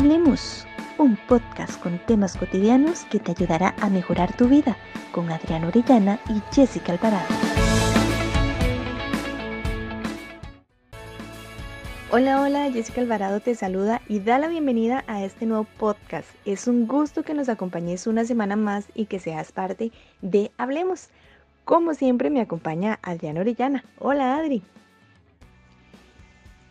Hablemos, un podcast con temas cotidianos que te ayudará a mejorar tu vida con Adriana Orellana y Jessica Alvarado. Hola, hola, Jessica Alvarado te saluda y da la bienvenida a este nuevo podcast. Es un gusto que nos acompañes una semana más y que seas parte de Hablemos. Como siempre me acompaña Adriana Orellana. Hola Adri.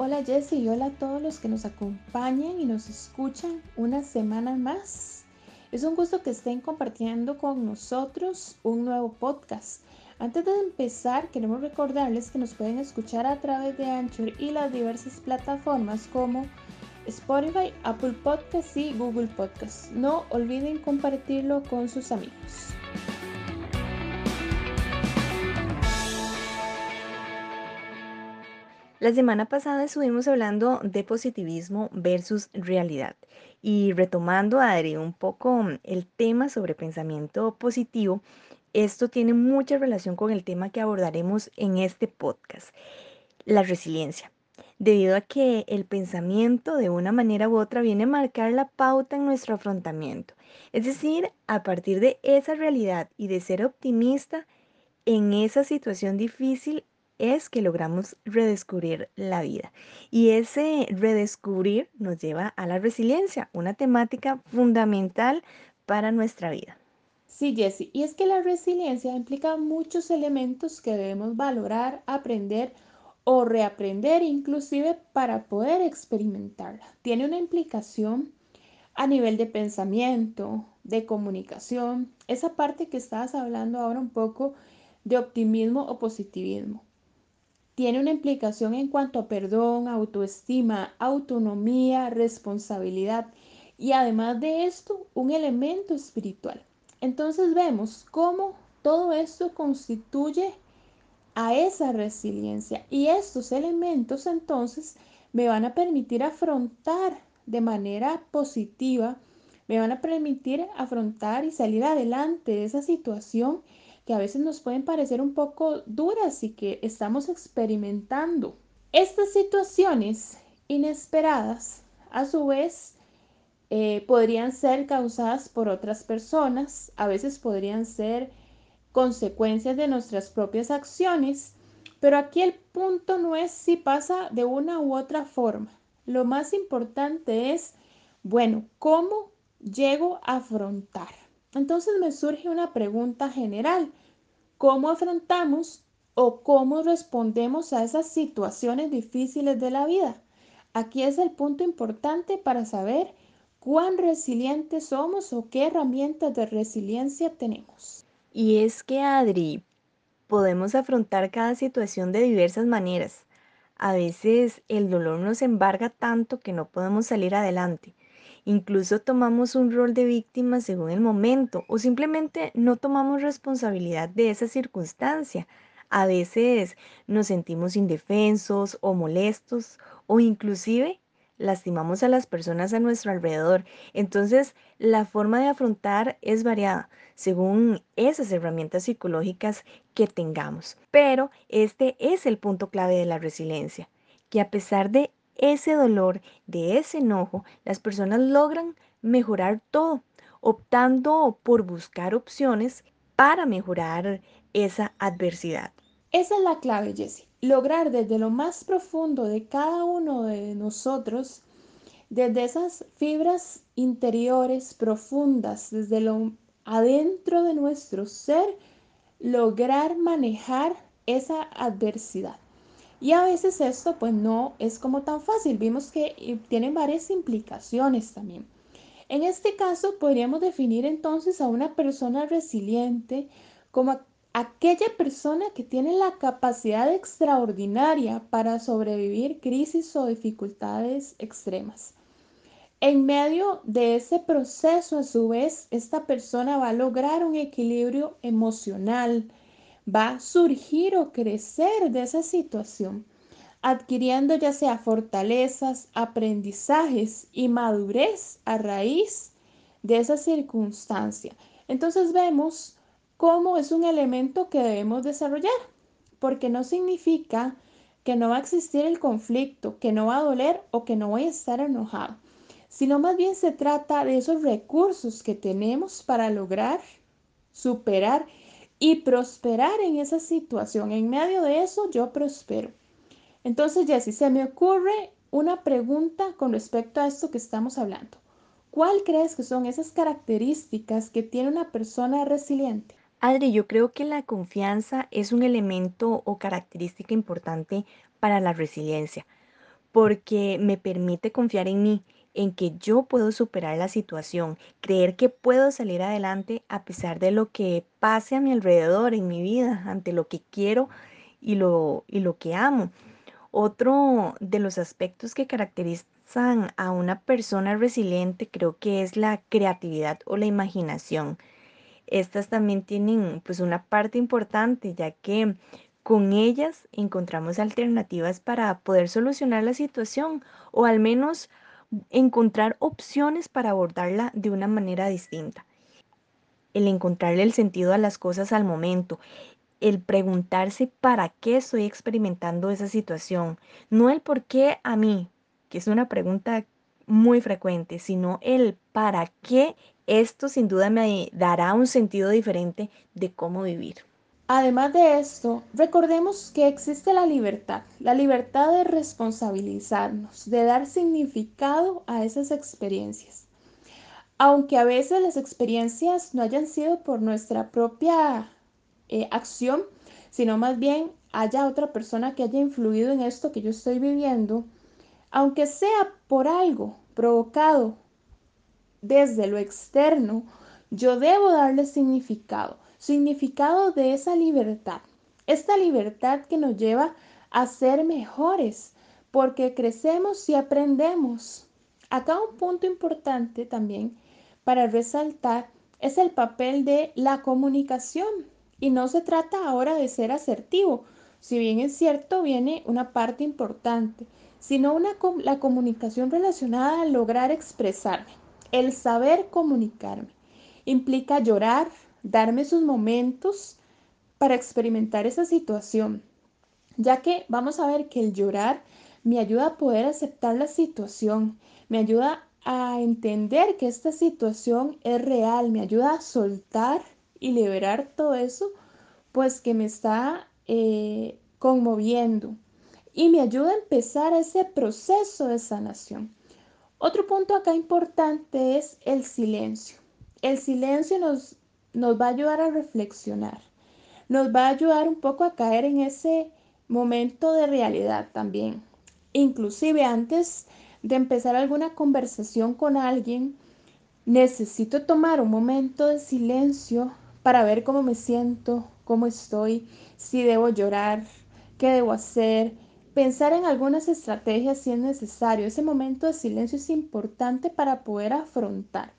Hola Jessy y hola a todos los que nos acompañan y nos escuchan una semana más. Es un gusto que estén compartiendo con nosotros un nuevo podcast. Antes de empezar, queremos recordarles que nos pueden escuchar a través de Anchor y las diversas plataformas como Spotify, Apple Podcasts y Google Podcasts. No olviden compartirlo con sus amigos. La semana pasada estuvimos hablando de positivismo versus realidad y retomando, Adri, un poco el tema sobre pensamiento positivo, esto tiene mucha relación con el tema que abordaremos en este podcast, la resiliencia, debido a que el pensamiento de una manera u otra viene a marcar la pauta en nuestro afrontamiento. Es decir, a partir de esa realidad y de ser optimista en esa situación difícil es que logramos redescubrir la vida. Y ese redescubrir nos lleva a la resiliencia, una temática fundamental para nuestra vida. Sí, Jessie, y es que la resiliencia implica muchos elementos que debemos valorar, aprender o reaprender, inclusive para poder experimentarla. Tiene una implicación a nivel de pensamiento, de comunicación, esa parte que estabas hablando ahora un poco de optimismo o positivismo tiene una implicación en cuanto a perdón, autoestima, autonomía, responsabilidad y además de esto, un elemento espiritual. Entonces vemos cómo todo esto constituye a esa resiliencia y estos elementos entonces me van a permitir afrontar de manera positiva, me van a permitir afrontar y salir adelante de esa situación que a veces nos pueden parecer un poco duras y que estamos experimentando. Estas situaciones inesperadas, a su vez, eh, podrían ser causadas por otras personas, a veces podrían ser consecuencias de nuestras propias acciones, pero aquí el punto no es si pasa de una u otra forma. Lo más importante es, bueno, ¿cómo llego a afrontar? Entonces me surge una pregunta general. ¿Cómo afrontamos o cómo respondemos a esas situaciones difíciles de la vida? Aquí es el punto importante para saber cuán resilientes somos o qué herramientas de resiliencia tenemos. Y es que, Adri, podemos afrontar cada situación de diversas maneras. A veces el dolor nos embarga tanto que no podemos salir adelante. Incluso tomamos un rol de víctima según el momento o simplemente no tomamos responsabilidad de esa circunstancia. A veces nos sentimos indefensos o molestos o inclusive lastimamos a las personas a nuestro alrededor. Entonces, la forma de afrontar es variada según esas herramientas psicológicas que tengamos. Pero este es el punto clave de la resiliencia, que a pesar de ese dolor, de ese enojo, las personas logran mejorar todo, optando por buscar opciones para mejorar esa adversidad. Esa es la clave, Jessie. Lograr desde lo más profundo de cada uno de nosotros, desde esas fibras interiores profundas, desde lo adentro de nuestro ser, lograr manejar esa adversidad. Y a veces esto pues no es como tan fácil. Vimos que eh, tiene varias implicaciones también. En este caso podríamos definir entonces a una persona resiliente como aquella persona que tiene la capacidad extraordinaria para sobrevivir crisis o dificultades extremas. En medio de ese proceso, a su vez, esta persona va a lograr un equilibrio emocional, va a surgir o crecer de esa situación, adquiriendo ya sea fortalezas, aprendizajes y madurez a raíz de esa circunstancia. Entonces vemos cómo es un elemento que debemos desarrollar, porque no significa que no va a existir el conflicto, que no va a doler o que no voy a estar enojado. sino más bien se trata de esos recursos que tenemos para lograr superar y prosperar en esa situación. En medio de eso yo prospero. Entonces, Jessy, se me ocurre una pregunta con respecto a esto que estamos hablando. ¿Cuál crees que son esas características que tiene una persona resiliente? Adri, yo creo que la confianza es un elemento o característica importante para la resiliencia, porque me permite confiar en mí, en que yo puedo superar la situación, creer que puedo salir adelante a pesar de lo que pase a mi alrededor, en mi vida, ante lo que quiero y lo, y lo que amo. Otro de los aspectos que caracterizan a una persona resiliente creo que es la creatividad o la imaginación. Estas también tienen pues una parte importante ya que con ellas encontramos alternativas para poder solucionar la situación o al menos encontrar opciones para abordarla de una manera distinta. El encontrarle el sentido a las cosas al momento, el preguntarse para qué estoy experimentando esa situación, no el por qué a mí, que es una pregunta muy frecuente, sino el para qué esto sin duda me dará un sentido diferente de cómo vivir. Además de esto, recordemos que existe la libertad, la libertad de responsabilizarnos, de dar significado a esas experiencias. Aunque a veces las experiencias no hayan sido por nuestra propia eh, acción, sino más bien haya otra persona que haya influido en esto que yo estoy viviendo, aunque sea por algo provocado desde lo externo, yo debo darle significado significado de esa libertad. Esta libertad que nos lleva a ser mejores, porque crecemos y aprendemos. Acá un punto importante también para resaltar es el papel de la comunicación. Y no se trata ahora de ser asertivo, si bien es cierto, viene una parte importante, sino la comunicación relacionada a lograr expresarme, el saber comunicarme. Implica llorar, darme sus momentos para experimentar esa situación, ya que vamos a ver que el llorar me ayuda a poder aceptar la situación, me ayuda a entender que esta situación es real, me ayuda a soltar y liberar todo eso, pues que me está eh, conmoviendo y me ayuda a empezar ese proceso de sanación. Otro punto acá importante es el silencio. El silencio nos nos va a ayudar a reflexionar, nos va a ayudar un poco a caer en ese momento de realidad también. Inclusive antes de empezar alguna conversación con alguien, necesito tomar un momento de silencio para ver cómo me siento, cómo estoy, si debo llorar, qué debo hacer, pensar en algunas estrategias si es necesario. Ese momento de silencio es importante para poder afrontar.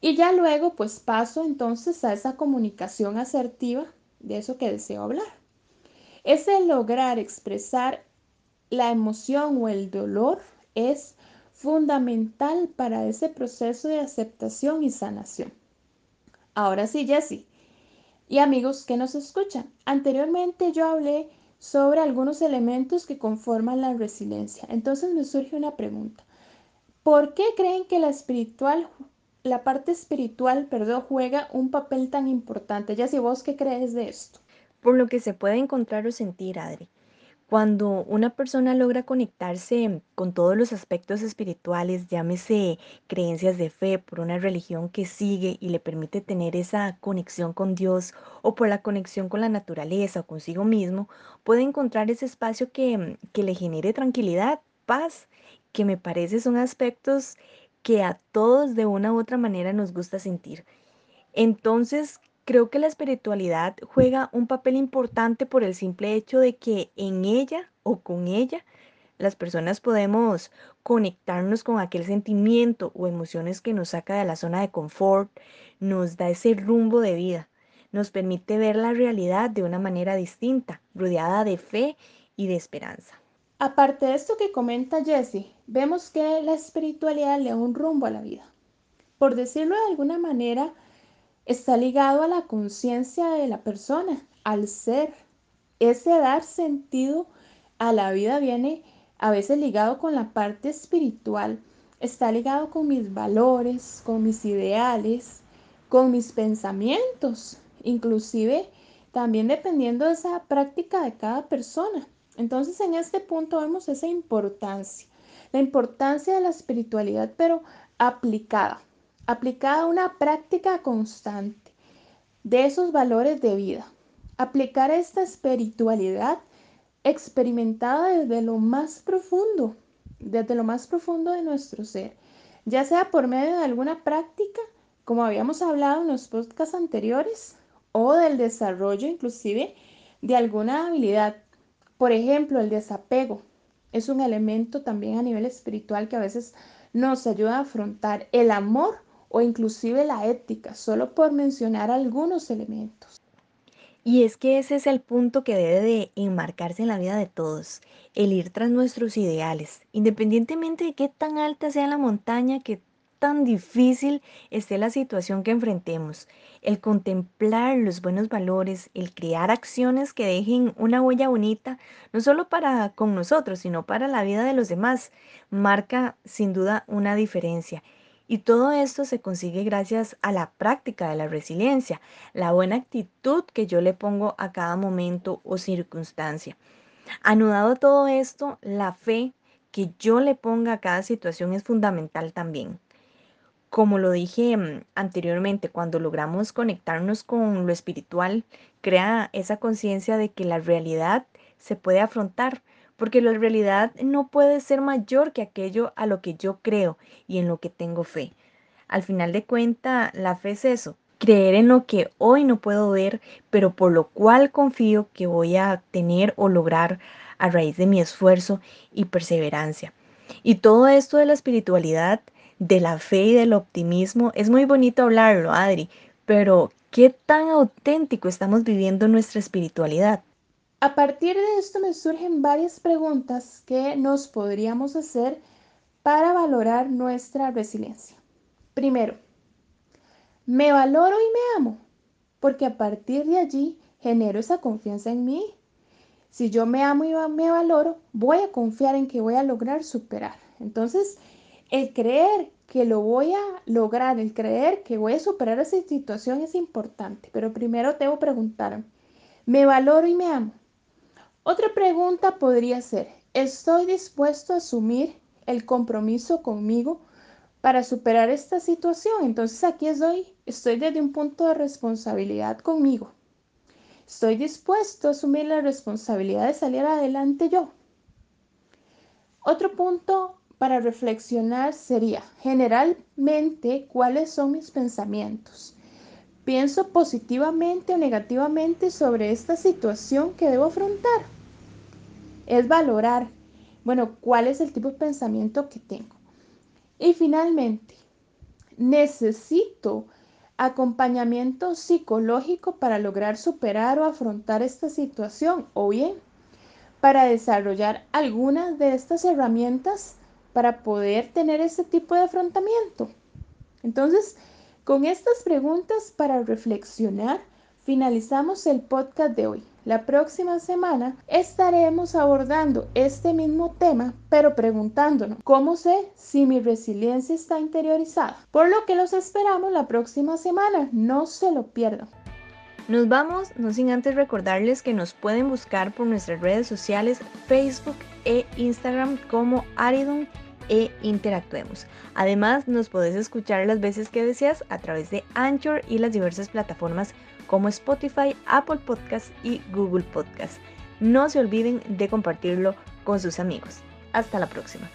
Y ya luego pues paso entonces a esa comunicación asertiva de eso que deseo hablar. Ese lograr expresar la emoción o el dolor es fundamental para ese proceso de aceptación y sanación. Ahora sí, Jessie. Y amigos que nos escuchan, anteriormente yo hablé sobre algunos elementos que conforman la resiliencia. Entonces me surge una pregunta. ¿Por qué creen que la espiritual la parte espiritual, perdón, juega un papel tan importante. Ya si vos qué crees de esto. Por lo que se puede encontrar o sentir, Adri. Cuando una persona logra conectarse con todos los aspectos espirituales, llámese creencias de fe por una religión que sigue y le permite tener esa conexión con Dios o por la conexión con la naturaleza o consigo mismo, puede encontrar ese espacio que, que le genere tranquilidad, paz, que me parece son aspectos que a todos de una u otra manera nos gusta sentir. Entonces, creo que la espiritualidad juega un papel importante por el simple hecho de que en ella o con ella las personas podemos conectarnos con aquel sentimiento o emociones que nos saca de la zona de confort, nos da ese rumbo de vida, nos permite ver la realidad de una manera distinta, rodeada de fe y de esperanza. Aparte de esto que comenta Jesse, vemos que la espiritualidad le da un rumbo a la vida. Por decirlo de alguna manera, está ligado a la conciencia de la persona, al ser. Ese dar sentido a la vida viene a veces ligado con la parte espiritual. está ligado con mis valores, con mis ideales, con mis pensamientos, inclusive también dependiendo de esa práctica de cada persona. Entonces en este punto vemos esa importancia, la importancia de la espiritualidad, pero aplicada, aplicada a una práctica constante de esos valores de vida. Aplicar esta espiritualidad experimentada desde lo más profundo, desde lo más profundo de nuestro ser, ya sea por medio de alguna práctica, como habíamos hablado en los podcasts anteriores, o del desarrollo inclusive de alguna habilidad. Por ejemplo, el desapego es un elemento también a nivel espiritual que a veces nos ayuda a afrontar el amor o inclusive la ética, solo por mencionar algunos elementos. Y es que ese es el punto que debe de enmarcarse en la vida de todos, el ir tras nuestros ideales, independientemente de qué tan alta sea la montaña que tan difícil esté la situación que enfrentemos. El contemplar los buenos valores, el crear acciones que dejen una huella bonita, no solo para con nosotros, sino para la vida de los demás, marca sin duda una diferencia. Y todo esto se consigue gracias a la práctica de la resiliencia, la buena actitud que yo le pongo a cada momento o circunstancia. Anudado todo esto, la fe que yo le ponga a cada situación es fundamental también. Como lo dije mm, anteriormente, cuando logramos conectarnos con lo espiritual, crea esa conciencia de que la realidad se puede afrontar, porque la realidad no puede ser mayor que aquello a lo que yo creo y en lo que tengo fe. Al final de cuenta, la fe es eso, creer en lo que hoy no puedo ver, pero por lo cual confío que voy a tener o lograr a raíz de mi esfuerzo y perseverancia. Y todo esto de la espiritualidad de la fe y del optimismo, es muy bonito hablarlo, Adri, pero ¿qué tan auténtico estamos viviendo nuestra espiritualidad? A partir de esto me surgen varias preguntas que nos podríamos hacer para valorar nuestra resiliencia. Primero, ¿me valoro y me amo? Porque a partir de allí genero esa confianza en mí. Si yo me amo y me valoro, voy a confiar en que voy a lograr superar. Entonces, el creer que lo voy a lograr, el creer que voy a superar esa situación es importante, pero primero debo preguntar, ¿me valoro y me amo? Otra pregunta podría ser, ¿estoy dispuesto a asumir el compromiso conmigo para superar esta situación? Entonces aquí estoy, estoy desde un punto de responsabilidad conmigo. ¿Estoy dispuesto a asumir la responsabilidad de salir adelante yo? Otro punto para reflexionar sería, generalmente, ¿cuáles son mis pensamientos? ¿Pienso positivamente o negativamente sobre esta situación que debo afrontar? Es valorar, bueno, cuál es el tipo de pensamiento que tengo. Y finalmente, necesito acompañamiento psicológico para lograr superar o afrontar esta situación o bien para desarrollar algunas de estas herramientas para poder tener ese tipo de afrontamiento. Entonces, con estas preguntas para reflexionar, finalizamos el podcast de hoy. La próxima semana estaremos abordando este mismo tema, pero preguntándonos cómo sé si mi resiliencia está interiorizada. Por lo que los esperamos la próxima semana, no se lo pierdan. Nos vamos, no sin antes recordarles que nos pueden buscar por nuestras redes sociales Facebook e Instagram como Aridon e interactuemos. Además, nos podés escuchar las veces que deseas a través de Anchor y las diversas plataformas como Spotify, Apple Podcast y Google Podcast. No se olviden de compartirlo con sus amigos. Hasta la próxima.